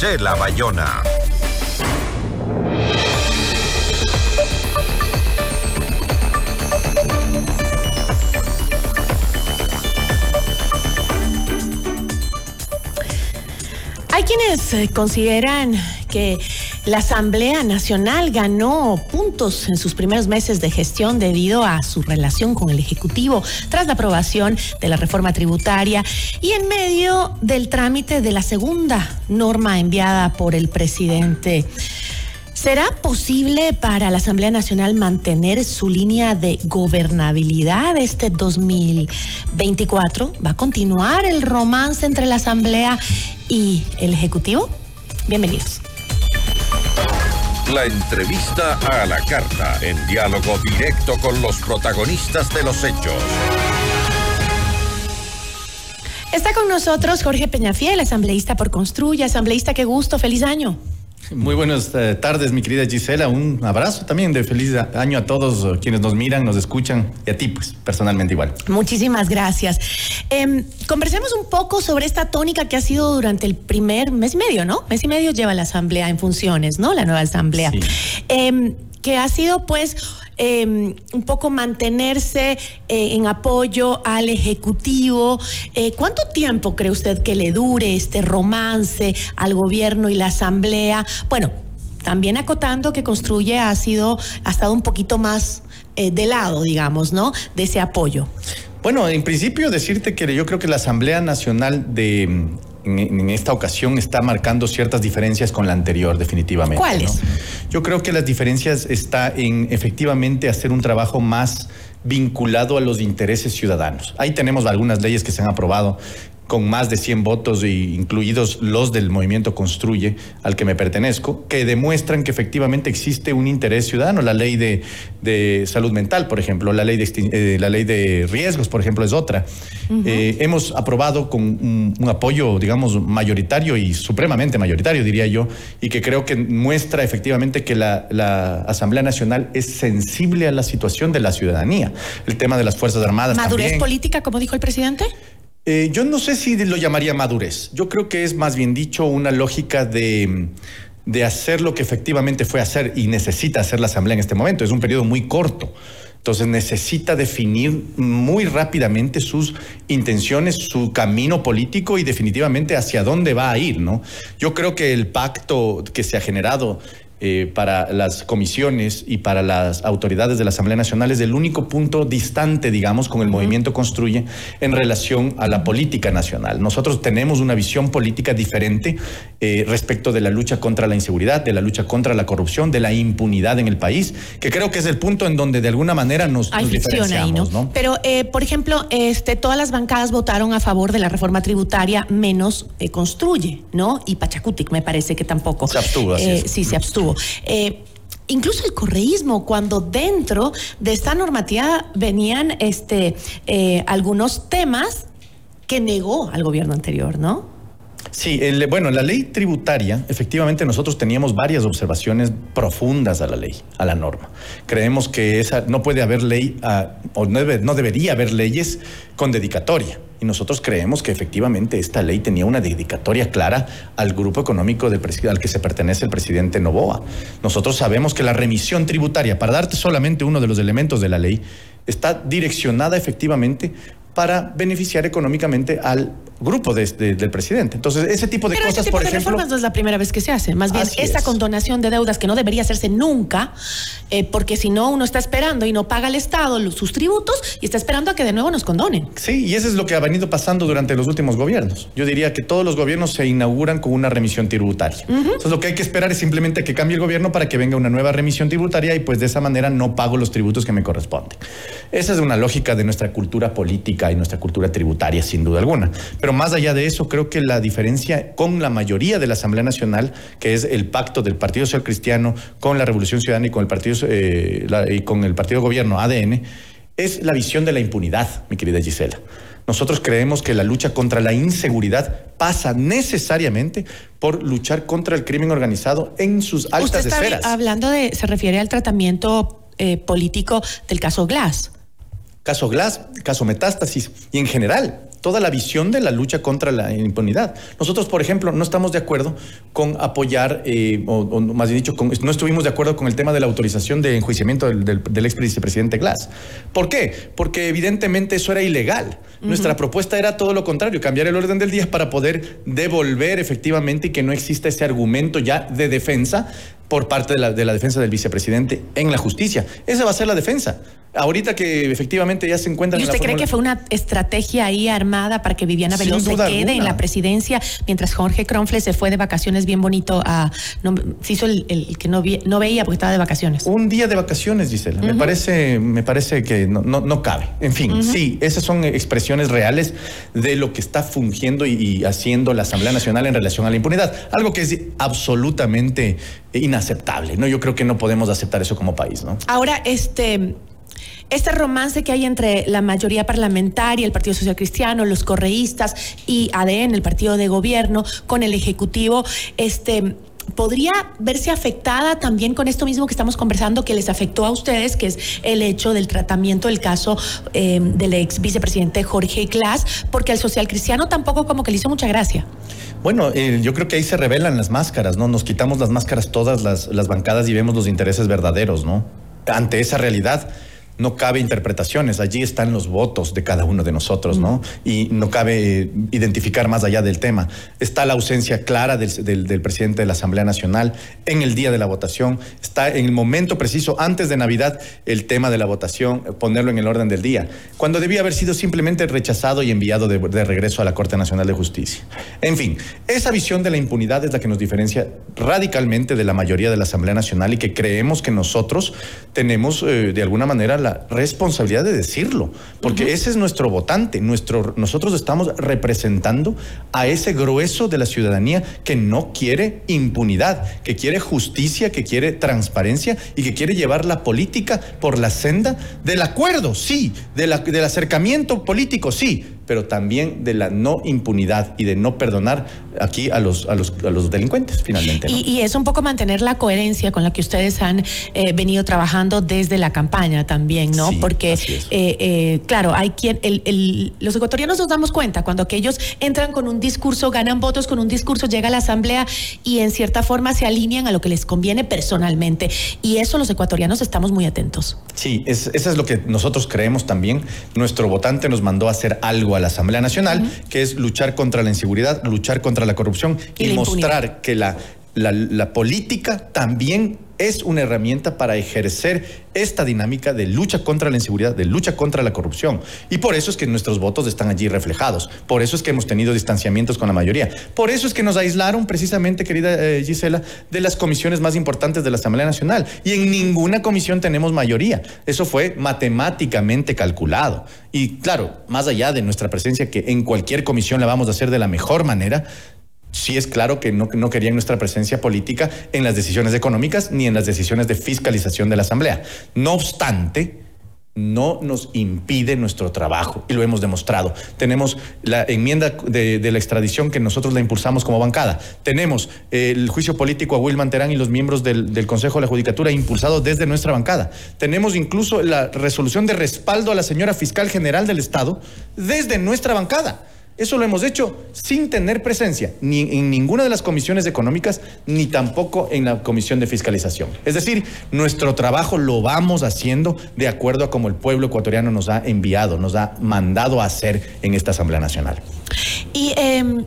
Gisela Bayona. Hay quienes eh, consideran que la Asamblea Nacional ganó puntos en sus primeros meses de gestión debido a su relación con el Ejecutivo tras la aprobación de la reforma tributaria y en medio del trámite de la segunda norma enviada por el presidente. ¿Será posible para la Asamblea Nacional mantener su línea de gobernabilidad este 2024? ¿Va a continuar el romance entre la Asamblea y el Ejecutivo? Bienvenidos. La entrevista a la carta, en diálogo directo con los protagonistas de los hechos. Está con nosotros Jorge Peñafiel, asambleísta por Construya. Asambleísta, qué gusto, feliz año. Muy buenas eh, tardes, mi querida Gisela. Un abrazo también de feliz año a todos eh, quienes nos miran, nos escuchan y a ti, pues, personalmente igual. Muchísimas gracias. Em, conversemos un poco sobre esta tónica que ha sido durante el primer mes y medio, ¿no? Mes y medio lleva la asamblea en funciones, ¿no? La nueva asamblea. Sí. Em, que ha sido, pues, em, un poco mantenerse eh, en apoyo al Ejecutivo. Eh, ¿Cuánto tiempo cree usted que le dure este romance al gobierno y la Asamblea? Bueno, también acotando que Construye ha sido, ha estado un poquito más eh, de lado, digamos, ¿no? De ese apoyo. Bueno, en principio decirte que yo creo que la Asamblea Nacional de en, en esta ocasión está marcando ciertas diferencias con la anterior, definitivamente. ¿Cuáles? ¿no? Yo creo que las diferencias está en efectivamente hacer un trabajo más vinculado a los intereses ciudadanos. Ahí tenemos algunas leyes que se han aprobado con más de 100 votos, incluidos los del movimiento Construye, al que me pertenezco, que demuestran que efectivamente existe un interés ciudadano. La ley de, de salud mental, por ejemplo, la ley de, eh, la ley de riesgos, por ejemplo, es otra. Eh, hemos aprobado con un, un apoyo, digamos, mayoritario y supremamente mayoritario, diría yo, y que creo que muestra efectivamente que la, la Asamblea Nacional es sensible a la situación de la ciudadanía. El tema de las Fuerzas Armadas. ¿Madurez también. política, como dijo el presidente? Eh, yo no sé si lo llamaría madurez. Yo creo que es más bien dicho una lógica de, de hacer lo que efectivamente fue hacer y necesita hacer la Asamblea en este momento. Es un periodo muy corto. Entonces necesita definir muy rápidamente sus intenciones, su camino político y definitivamente hacia dónde va a ir, ¿no? Yo creo que el pacto que se ha generado eh, para las comisiones y para las autoridades de la Asamblea Nacional es el único punto distante, digamos, con el movimiento Construye en relación a la política nacional. Nosotros tenemos una visión política diferente eh, respecto de la lucha contra la inseguridad, de la lucha contra la corrupción, de la impunidad en el país, que creo que es el punto en donde de alguna manera nos, Hay nos fricción ahí, ¿no? diferenciamos, ¿no? Pero, eh, por ejemplo, este, todas las bancadas votaron a favor de la reforma tributaria, menos Construye, ¿no? Y Pachacutic, me parece que tampoco. Se abstuvo, así es. Sí, se abstuvo. Eh, Incluso el correísmo, cuando dentro de esta normativa venían este, eh, algunos temas que negó al gobierno anterior, ¿no? Sí, el- bueno, la ley tributaria, efectivamente nosotros teníamos varias observaciones profundas a la ley, a la norma. Creemos que esa no puede haber ley, ah, o no, debe- no debería haber leyes con dedicatoria. Y nosotros creemos que efectivamente esta ley tenía una dedicatoria clara al grupo económico del al que se pertenece el presidente Novoa. Nosotros sabemos que la remisión tributaria, para darte solamente uno de los elementos de la ley, está direccionada efectivamente para beneficiar económicamente al grupo de- de- del presidente. Entonces, ese tipo de Pero cosas, este tipo por de ejemplo... reformas no es la primera vez que se hace. Más bien, esta es. condonación de deudas que no debería hacerse nunca, eh, porque si no, uno está esperando y no paga el Estado los- sus tributos y está esperando a que de nuevo nos condonen. Sí, y eso es lo que ha venido pasando durante los últimos gobiernos. Yo diría que todos los gobiernos se inauguran con una remisión tributaria. Entonces lo que hay que esperar es simplemente que cambie el gobierno para que venga una nueva remisión tributaria y pues de esa manera no pago los tributos que me corresponden. Esa es una lógica de nuestra cultura política y nuestra cultura tributaria, sin duda alguna. Pero más allá de eso, creo que la diferencia con la mayoría de la Asamblea Nacional, que es el pacto del Partido Social Cristiano con la Revolución Ciudadana y con el Partido, eh, la- y con el Partido Gobierno, ADN, es la visión de la impunidad, mi querida Gisela. Nosotros creemos que la lucha contra la inseguridad pasa necesariamente por luchar contra el crimen organizado en sus Usted altas está esferas. hablando de, se refiere al tratamiento eh, político del caso Glass. Caso Glass, caso Metástasis y en general toda la visión de la lucha contra la impunidad. Nosotros, por ejemplo, no estamos de acuerdo con apoyar, eh, o, más bien dicho, no estuvimos de acuerdo con el tema de la autorización de enjuiciamiento del, del, ex vicepresidente Glass. ¿Por qué? Porque evidentemente eso era ilegal. Nuestra propuesta era todo lo contrario, cambiar el orden del día para poder devolver efectivamente y que no exista ese argumento ya de defensa por parte de la, de la defensa del vicepresidente en la justicia. Esa va a ser la defensa. Ahorita que efectivamente ya se encuentran. ¿Y usted cree que fue una estrategia ahí armada para que Viviana Veloz se quede en la presidencia mientras Jorge Cronfle se fue de vacaciones bien bonito a. se hizo el, que no, no, veía porque estaba de vacaciones. Un día de vacaciones, Gisela. me, parece, me parece que no, no, cabe. En fin, sí, esas son expresiones reales de lo que está fungiendo y, haciendo la Asamblea Nacional en relación a la impunidad. Algo que es absolutamente inaceptable. ¿no? Yo creo que no podemos aceptar eso como país. ¿no? Ahora, este este romance que hay entre la mayoría parlamentaria, el Partido Social Cristiano, los correístas y ADN, el partido de gobierno, con el Ejecutivo, este podría verse afectada también con esto mismo que estamos conversando, que les afectó a ustedes, que es el hecho del tratamiento del caso em, del ex vicepresidente Jorge Glass, porque al social cristiano tampoco como que le hizo mucha gracia. Bueno, eh, yo creo que ahí se revelan las máscaras, ¿no? Nos quitamos las máscaras todas las, las bancadas y vemos los intereses verdaderos, ¿no? Ante esa realidad no cabe interpretaciones, allí están los votos de cada uno de nosotros, ¿no? Y no cabe identificar más allá del tema. Está la ausencia clara del, presidente de la Asamblea Nacional en el día de la votación, está en el momento preciso, antes de Navidad, el tema de la votación, ponerlo en el orden del día, cuando debía haber sido simplemente rechazado y enviado de, regreso a la Corte Nacional de Justicia. En fin, esa visión de la impunidad es la que nos diferencia radicalmente de la mayoría de la Asamblea Nacional y que creemos que nosotros tenemos eh, de alguna manera responsabilidad de decirlo, porque ese es nuestro votante, nuestro, nosotros estamos representando a ese grueso de la ciudadanía que no quiere impunidad, que quiere justicia, que quiere transparencia y que quiere llevar la política por la senda del acuerdo, sí, del acercamiento político, sí, pero también de la no impunidad y de no perdonar aquí a los, a los, a los delincuentes, finalmente. Y, es un poco mantener la coherencia con la que ustedes han eh, venido trabajando desde la campaña también, ¿no? Porque, eh, eh, claro, hay quien, el, los ecuatorianos nos damos cuenta cuando aquellos entran con un discurso, ganan votos con un discurso, llega a la asamblea y en cierta forma se alinean a lo que les conviene personalmente. Y eso los ecuatorianos estamos muy atentos. Sí, es, eso es lo que nosotros creemos también. Nuestro votante nos mandó a hacer algo la Asamblea Nacional, que es luchar contra la inseguridad, luchar contra la corrupción y, mostrar que la, la política también es una herramienta para ejercer esta dinámica de lucha contra la inseguridad, de lucha contra la corrupción. Y por eso es que nuestros votos están allí reflejados. Por eso es que hemos tenido distanciamientos con la mayoría. Por eso es que nos aislaron precisamente, querida eh, Gisela, de las comisiones más importantes de la Asamblea Nacional. Y en ninguna comisión tenemos mayoría. Eso fue matemáticamente calculado. Y claro, más allá de nuestra presencia, que en cualquier comisión la vamos a hacer de la mejor manera, sí es claro que no, no, querían nuestra presencia política en las decisiones económicas ni en las decisiones de fiscalización de la Asamblea. No obstante, no nos impide nuestro trabajo y lo hemos demostrado. Tenemos la enmienda de, la extradición que nosotros la impulsamos como bancada. Tenemos el juicio político a Wilman Terán y los miembros del, del Consejo de la Judicatura impulsado desde nuestra bancada. Tenemos incluso la resolución de respaldo a la señora fiscal general del Estado desde nuestra bancada. Eso lo hemos hecho sin tener presencia ni en ninguna de las comisiones económicas ni tampoco en la comisión de fiscalización. Es decir, nuestro trabajo lo vamos haciendo de acuerdo a como el pueblo ecuatoriano nos ha enviado, nos ha mandado a hacer en esta Asamblea Nacional. Y em,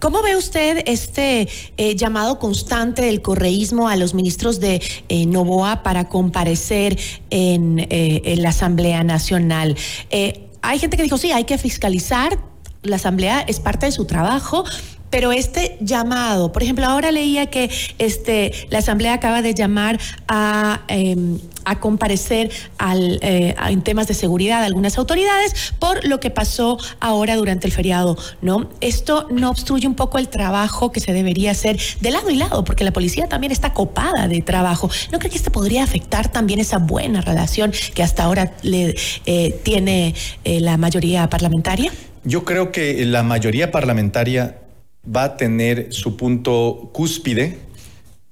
¿Cómo ve usted este eh, llamado constante del correísmo a los ministros de eh, Novoa para comparecer en, eh, en, la Asamblea Nacional? hay gente que dijo, sí, hay que fiscalizar, la asamblea es parte de su trabajo, pero este llamado, por ejemplo, ahora leía que este, la Asamblea acaba de llamar a, em, a comparecer al, eh, en temas de seguridad a algunas autoridades por lo que pasó ahora durante el feriado, ¿no? Esto no obstruye un poco el trabajo que se debería hacer de lado y lado, porque la policía también está copada de trabajo. ¿No cree que esto podría afectar también esa buena relación que hasta ahora le eh, tiene eh, la mayoría parlamentaria? Yo creo que la mayoría parlamentaria va a tener su punto cúspide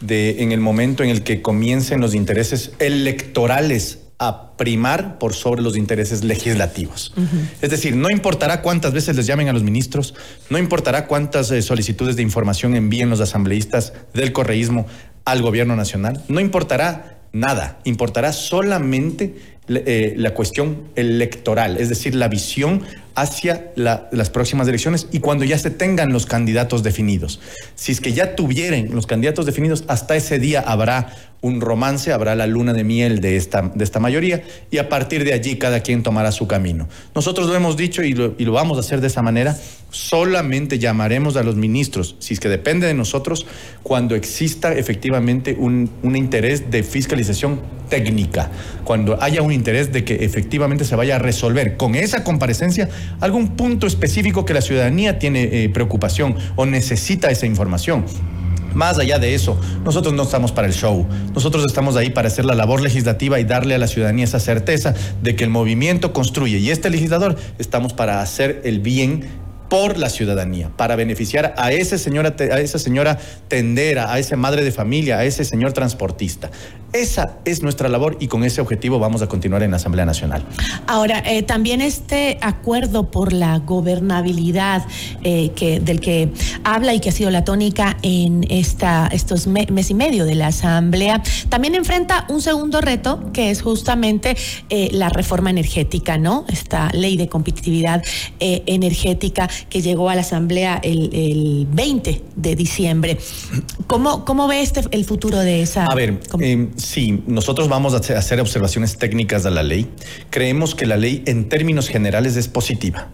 de, en el momento en el que comiencen los intereses electorales a primar por sobre los intereses legislativos. Es decir, no importará cuántas veces les llamen a los ministros, no importará cuántas eh, solicitudes de información envíen los asambleístas del correísmo al gobierno nacional, no importará nada, importará solamente eh, la cuestión electoral, es decir, la visión hacia las próximas elecciones y cuando ya se tengan los candidatos definidos. Si es que ya tuvieran los candidatos definidos, hasta ese día habrá un romance, habrá la luna de miel de esta, de esta mayoría y a partir de allí cada quien tomará su camino. Nosotros lo hemos dicho y lo, y lo vamos a hacer de esa manera. Solamente llamaremos a los ministros, si es que depende de nosotros, cuando exista efectivamente un, un interés de fiscalización técnica, cuando haya un interés de que efectivamente se vaya a resolver con esa comparecencia algún punto específico que la ciudadanía tiene eh, preocupación o necesita esa información. Más allá de eso, nosotros no estamos para el show. Nosotros estamos ahí para hacer la labor legislativa y darle a la ciudadanía esa certeza de que el movimiento construye. Y este legislador estamos para hacer el bien por la ciudadanía, para beneficiar a, ese señora, a esa señora tendera, a esa madre de familia, a ese señor transportista. Esa es nuestra labor y con ese objetivo vamos a continuar en la Asamblea Nacional. Ahora, eh, también este acuerdo por la gobernabilidad eh, que, del que habla y que ha sido la tónica en esta, estos mes y medio de la Asamblea, también enfrenta un segundo reto que es justamente eh, la reforma energética, ¿no? Esta ley de competitividad energética que llegó a la Asamblea el, 20 de diciembre. ¿Cómo, cómo ve este, el futuro de esa? A ver, Sí, nosotros vamos a hacer observaciones técnicas de la ley. Creemos que la ley en términos generales es positiva.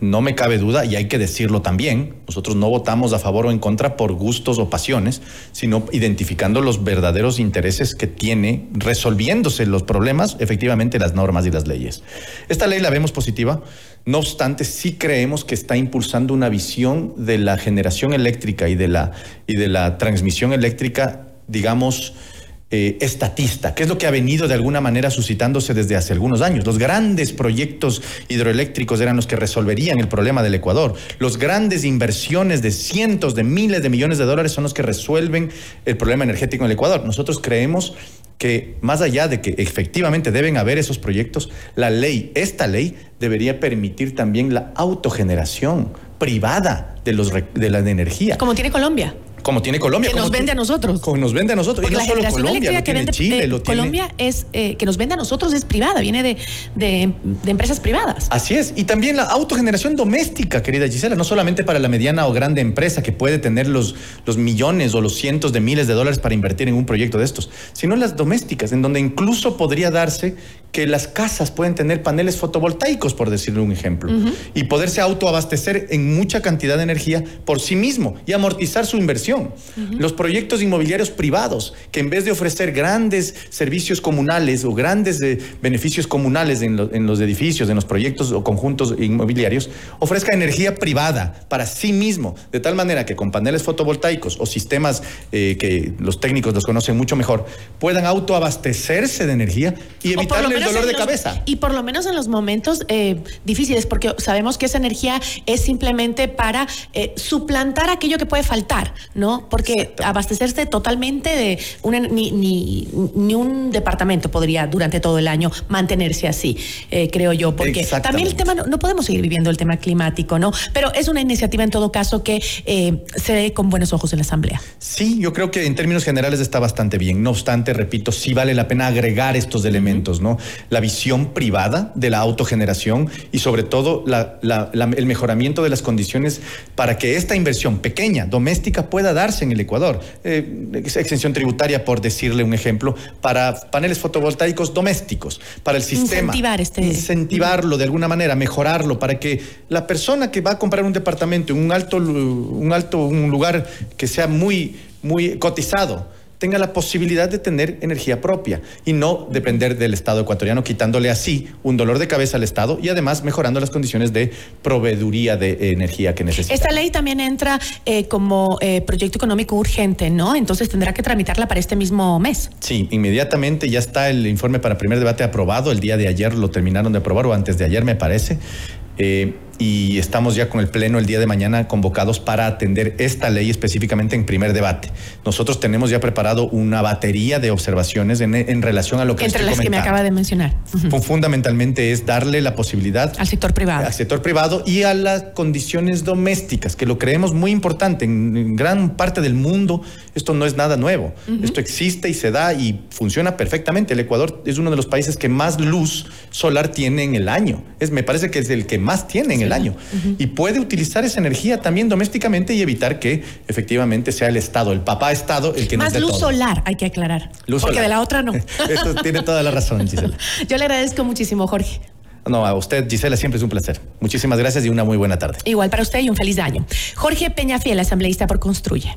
No me cabe duda y hay que decirlo también. Nosotros no votamos a favor o en contra por gustos o pasiones, sino identificando los verdaderos intereses que tiene resolviéndose los problemas, efectivamente las normas y las leyes. Esta ley la vemos positiva. No obstante, sí creemos que está impulsando una visión de la generación eléctrica y de la, y de la transmisión eléctrica, digamos, eh, estatista, que es lo que ha venido de alguna manera suscitándose desde hace algunos años. Los grandes proyectos hidroeléctricos eran los que resolverían el problema del Ecuador. Los grandes inversiones de cientos de miles de millones de dólares son los que resuelven el problema energético en el Ecuador. Nosotros creemos que más allá de que efectivamente deben haber esos proyectos, la ley, esta ley, debería permitir también la autogeneración privada de, los, de la energía. Como tiene Colombia como tiene Colombia. Que nos vende a nosotros. Como nos vende a nosotros. y no la solo Colombia, que vende, Chile, lo Colombia es eh, que nos vende a nosotros es privada, viene de, de, empresas privadas. Así es. Y también la autogeneración doméstica, querida Gisela, no solamente para la mediana o grande empresa que puede tener los, los millones o los cientos de miles de dólares para invertir en un proyecto de estos, sino las domésticas, en donde incluso podría darse que las casas pueden tener paneles fotovoltaicos, por decirle un ejemplo, y poderse autoabastecer en mucha cantidad de energía por sí mismo y amortizar su inversión. Los proyectos inmobiliarios privados, que en vez de ofrecer grandes servicios comunales o grandes eh, beneficios comunales en, los edificios, en los proyectos o conjuntos inmobiliarios, ofrezca energía privada para sí mismo, de tal manera que con paneles fotovoltaicos o sistemas eh, que los técnicos los conocen mucho mejor, puedan autoabastecerse de energía y evitarle dolor de cabeza. Y por lo menos en los momentos eh, difíciles, porque sabemos que esa energía es simplemente para eh, suplantar aquello que puede faltar, ¿no? Porque abastecerse totalmente de una, ni, ni, ni, un departamento podría durante todo el año mantenerse así, eh, creo yo, porque también el tema, no, podemos seguir viviendo el tema climático, ¿no? Pero es una iniciativa en todo caso que se ve con buenos ojos en la Asamblea. Sí, yo creo que en términos generales está bastante bien. No obstante, repito, sí vale la pena agregar estos elementos, ¿no? la visión privada de la autogeneración y sobre todo el mejoramiento de las condiciones para que esta inversión pequeña, doméstica, pueda darse en el Ecuador. Eh, exención tributaria, por decirle un ejemplo, para paneles fotovoltaicos domésticos, para el sistema. Incentivar este. Incentivarlo de alguna manera, mejorarlo, para que la persona que va a comprar un departamento en un alto, un alto, un lugar que sea muy, muy cotizado, tenga la posibilidad de tener energía propia y no depender del Estado ecuatoriano, quitándole así un dolor de cabeza al Estado y además mejorando las condiciones de proveeduría de energía que necesita. Esta ley también entra eh, como eh, proyecto económico urgente, ¿no? Entonces tendrá que tramitarla para este mismo mes. Sí, inmediatamente ya está el informe para primer debate aprobado. El día de ayer lo terminaron de aprobar o antes de ayer me parece. Eh, y estamos ya con el Pleno el día de mañana convocados para atender esta ley específicamente en primer debate. Nosotros tenemos ya preparado una batería de observaciones en, relación a lo que... Entre las que me acaba de mencionar. Fundamentalmente es darle la posibilidad... Al sector privado. Al sector privado y a las condiciones domésticas, que lo creemos muy importante. En, gran parte del mundo esto no es nada nuevo. Esto existe y se da y funciona perfectamente. El Ecuador es uno de los países que más luz solar tiene en el año. Es, me parece que es el que más tiene en el año. Y puede utilizar esa energía también domésticamente y evitar que efectivamente sea el Estado, el papá Estado, el que Más luz solar, hay que aclarar. porque de la otra no. Esto tiene toda la razón, Gisela. Yo le agradezco muchísimo, Jorge. No, a usted, Gisela, siempre es un placer. Muchísimas gracias y una muy buena tarde. Igual para usted y un feliz año. Jorge Peñafiel, asambleísta por Construye.